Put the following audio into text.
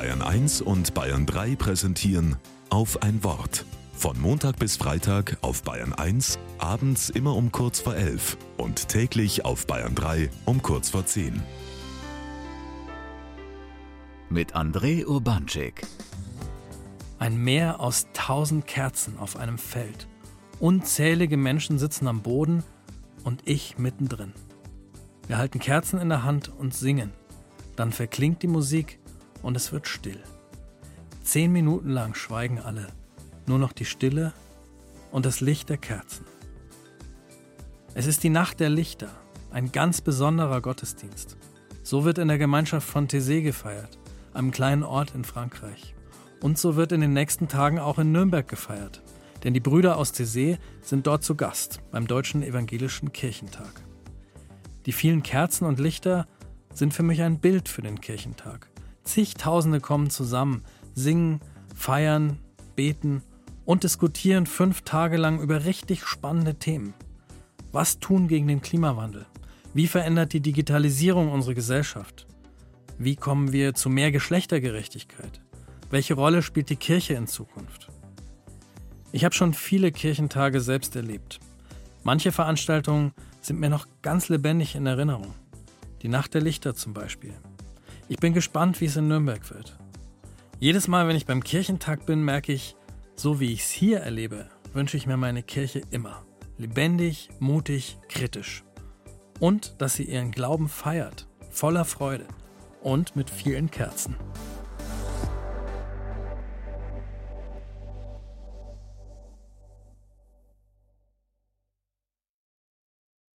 Bayern 1 und Bayern 3 präsentieren auf ein Wort. Von Montag bis Freitag auf Bayern 1, abends immer um kurz vor 11 und täglich auf Bayern 3 um kurz vor 10. Mit André Urbanczyk. Ein Meer aus tausend Kerzen auf einem Feld. Unzählige Menschen sitzen am Boden und ich mittendrin. Wir halten Kerzen in der Hand und singen. Dann verklingt die Musik und es wird still. Zehn Minuten lang schweigen alle. Nur noch die Stille und das Licht der Kerzen. Es ist die Nacht der Lichter, ein ganz besonderer Gottesdienst. So wird in der Gemeinschaft von Thésée gefeiert, einem kleinen Ort in Frankreich. Und so wird in den nächsten Tagen auch in Nürnberg gefeiert, denn die Brüder aus Thésée sind dort zu Gast beim Deutschen Evangelischen Kirchentag. Die vielen Kerzen und Lichter sind für mich ein Bild für den Kirchentag. Zigtausende kommen zusammen, singen, feiern, beten und diskutieren fünf Tage lang über richtig spannende Themen. Was tun gegen den Klimawandel? Wie verändert die Digitalisierung unsere Gesellschaft? Wie kommen wir zu mehr Geschlechtergerechtigkeit? Welche Rolle spielt die Kirche in Zukunft? Ich habe schon viele Kirchentage selbst erlebt. Manche Veranstaltungen sind mir noch ganz lebendig in Erinnerung. Die Nacht der Lichter zum Beispiel. Ich bin gespannt, wie es in Nürnberg wird. Jedes Mal, wenn ich beim Kirchentag bin, merke ich, so wie ich es hier erlebe, wünsche ich mir meine Kirche immer. Lebendig, mutig, kritisch. Und dass sie ihren Glauben feiert, voller Freude und mit vielen Kerzen.